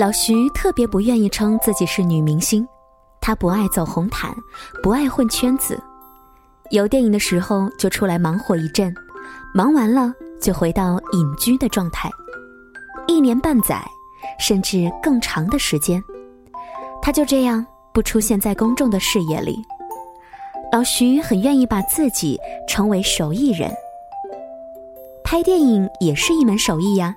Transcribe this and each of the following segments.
老徐特别不愿意称自己是女明星，她不爱走红毯，不爱混圈子，有电影的时候就出来忙活一阵，忙完了就回到隐居的状态，一年半载，甚至更长的时间，他就这样不出现在公众的视野里。老徐很愿意把自己称为手艺人，拍电影也是一门手艺呀，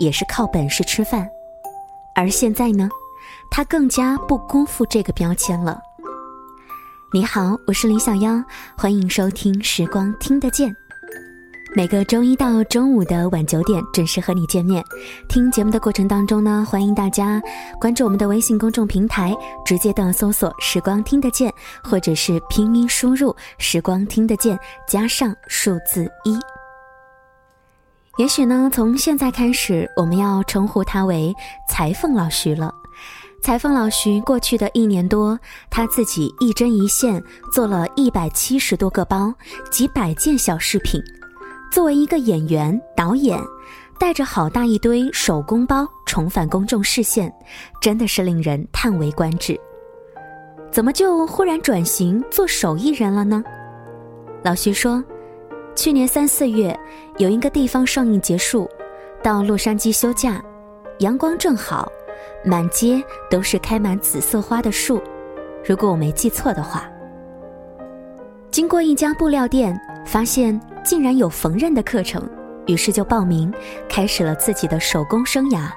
也是靠本事吃饭。而现在呢，他更加不辜负这个标签了。你好，我是李小妖，欢迎收听《时光听得见》。每个周一到周五的晚九点准时和你见面。听节目的过程当中呢，欢迎大家关注我们的微信公众平台，直接的搜索“时光听得见”，或者是拼音输入“时光听得见”加上数字一。也许呢，从现在开始，我们要称呼他为裁缝老徐了。裁缝老徐过去的一年多，他自己一针一线做了一百七十多个包，几百件小饰品。作为一个演员、导演，带着好大一堆手工包重返公众视线，真的是令人叹为观止。怎么就忽然转型做手艺人了呢？老徐说。去年三四月，有一个地方上映结束，到洛杉矶休假，阳光正好，满街都是开满紫色花的树。如果我没记错的话，经过一家布料店，发现竟然有缝纫的课程，于是就报名，开始了自己的手工生涯。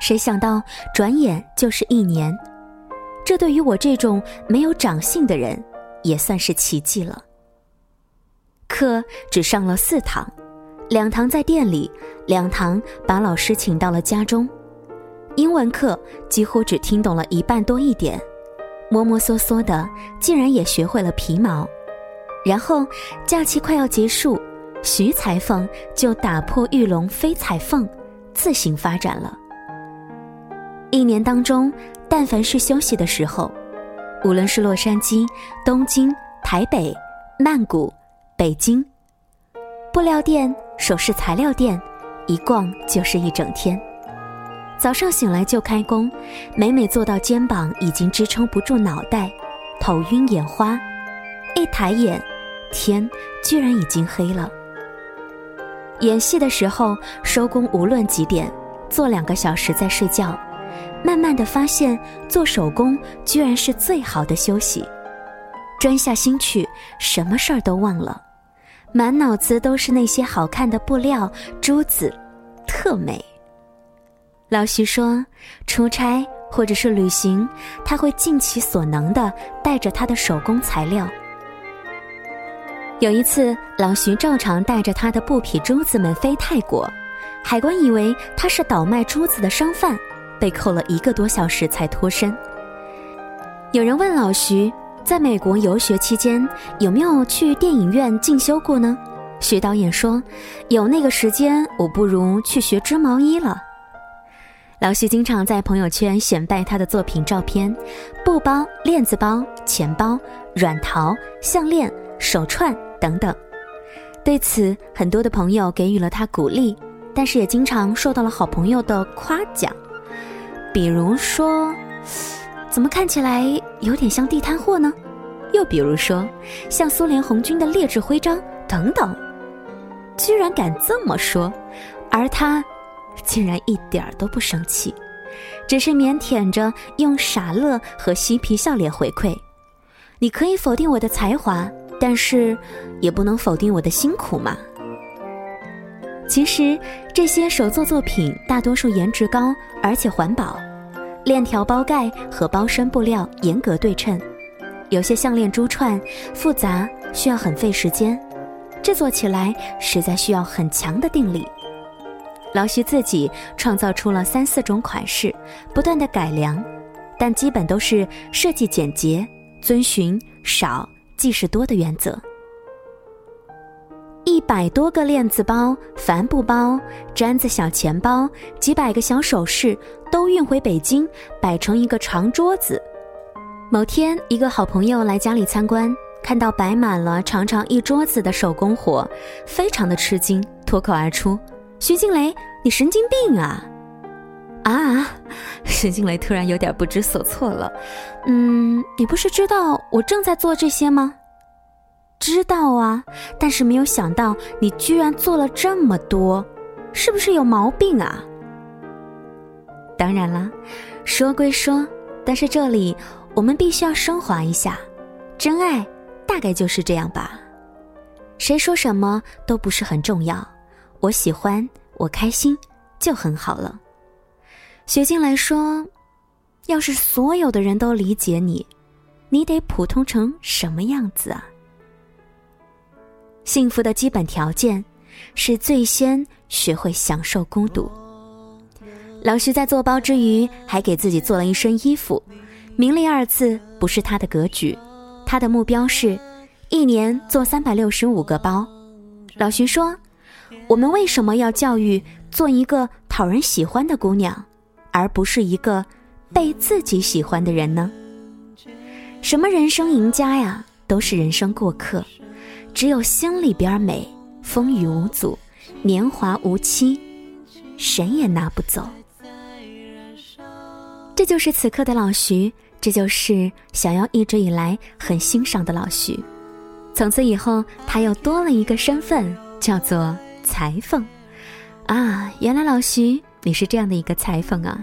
谁想到，转眼就是一年，这对于我这种没有长性的人，也算是奇迹了。课只上了四堂，两堂在店里，两堂把老师请到了家中。英文课几乎只听懂了一半多一点，摸摸索索的，竟然也学会了皮毛。然后假期快要结束，徐裁缝就打破玉龙飞彩凤，自行发展了。一年当中，但凡是休息的时候，无论是洛杉矶、东京、台北、曼谷。北京，布料店、首饰材料店，一逛就是一整天。早上醒来就开工，每每做到肩膀已经支撑不住脑袋，头晕眼花，一抬眼，天居然已经黑了。演戏的时候收工，无论几点，做两个小时再睡觉，慢慢的发现做手工居然是最好的休息，专下心去，什么事儿都忘了。满脑子都是那些好看的布料、珠子，特美。老徐说，出差或者是旅行，他会尽其所能的带着他的手工材料。有一次，老徐照常带着他的布匹珠子们飞泰国，海关以为他是倒卖珠子的商贩，被扣了一个多小时才脱身。有人问老徐。在美国游学期间，有没有去电影院进修过呢？徐导演说：“有那个时间，我不如去学织毛衣了。”老徐经常在朋友圈显摆他的作品照片：布包、链子包、钱包、软陶、项链、手串等等。对此，很多的朋友给予了他鼓励，但是也经常受到了好朋友的夸奖，比如说。怎么看起来有点像地摊货呢？又比如说，像苏联红军的劣质徽章等等，居然敢这么说，而他竟然一点儿都不生气，只是腼腆着用傻乐和嬉皮笑脸回馈：“你可以否定我的才华，但是也不能否定我的辛苦嘛。”其实这些手作作品大多数颜值高，而且环保。链条包盖和包身布料严格对称，有些项链珠串复杂，需要很费时间，制作起来实在需要很强的定力。老徐自己创造出了三四种款式，不断的改良，但基本都是设计简洁，遵循少即是多的原则。一百多个链子包、帆布包、毡子小钱包，几百个小首饰，都运回北京，摆成一个长桌子。某天，一个好朋友来家里参观，看到摆满了长长一桌子的手工活，非常的吃惊，脱口而出：“徐静蕾，你神经病啊！”啊，徐静蕾突然有点不知所措了。嗯，你不是知道我正在做这些吗？知道啊，但是没有想到你居然做了这么多，是不是有毛病啊？当然了，说归说，但是这里我们必须要升华一下，真爱大概就是这样吧。谁说什么都不是很重要，我喜欢，我开心就很好了。雪静来说，要是所有的人都理解你，你得普通成什么样子啊？幸福的基本条件是最先学会享受孤独。老徐在做包之余，还给自己做了一身衣服。名利二字不是他的格局，他的目标是，一年做三百六十五个包。老徐说：“我们为什么要教育做一个讨人喜欢的姑娘，而不是一个被自己喜欢的人呢？什么人生赢家呀，都是人生过客。”只有心里边美，风雨无阻，年华无期，谁也拿不走。这就是此刻的老徐，这就是小妖一直以来很欣赏的老徐。从此以后，他又多了一个身份，叫做裁缝。啊，原来老徐你是这样的一个裁缝啊！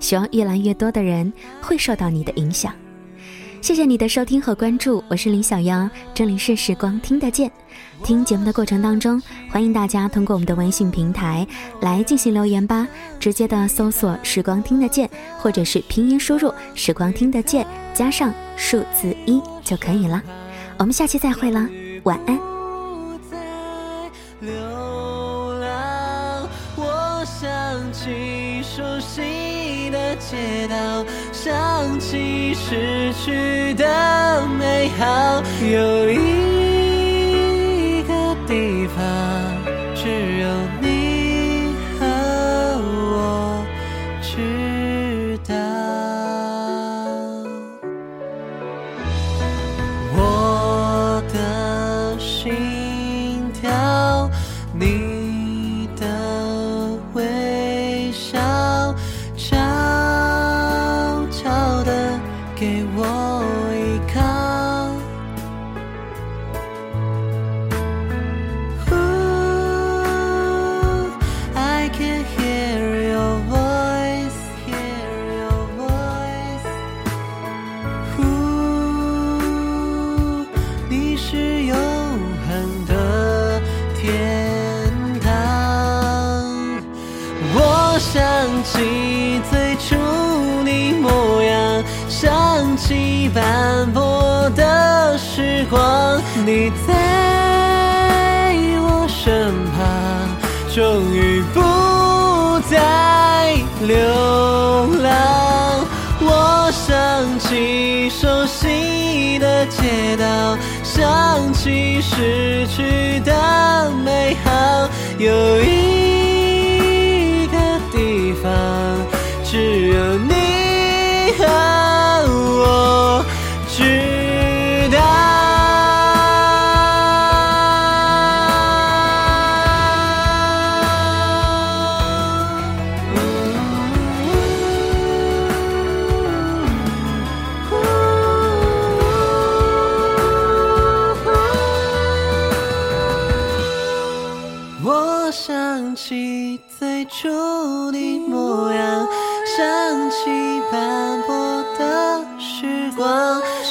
希望越来越多的人会受到你的影响。谢谢你的收听和关注，我是林小妖，这里是时光听得见。听节目的过程当中，欢迎大家通过我们的微信平台来进行留言吧，直接的搜索“时光听得见”或者是拼音输入“时光听得见”加上数字一就可以了。我们下期再会了，晚安。街道，想起失去的美好，有一光，你在我身旁，终于不再流浪。我想起熟悉的街道，想起失去的美好，有一。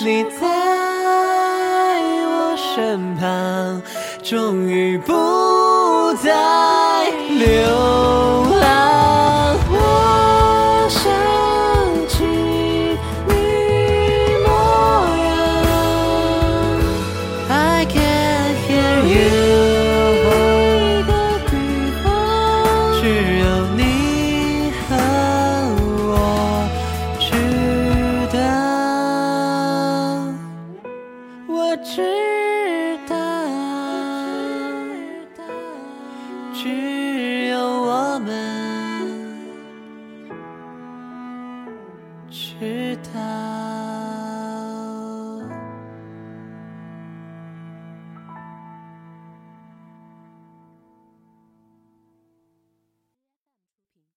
你在我身旁，终于不再流。句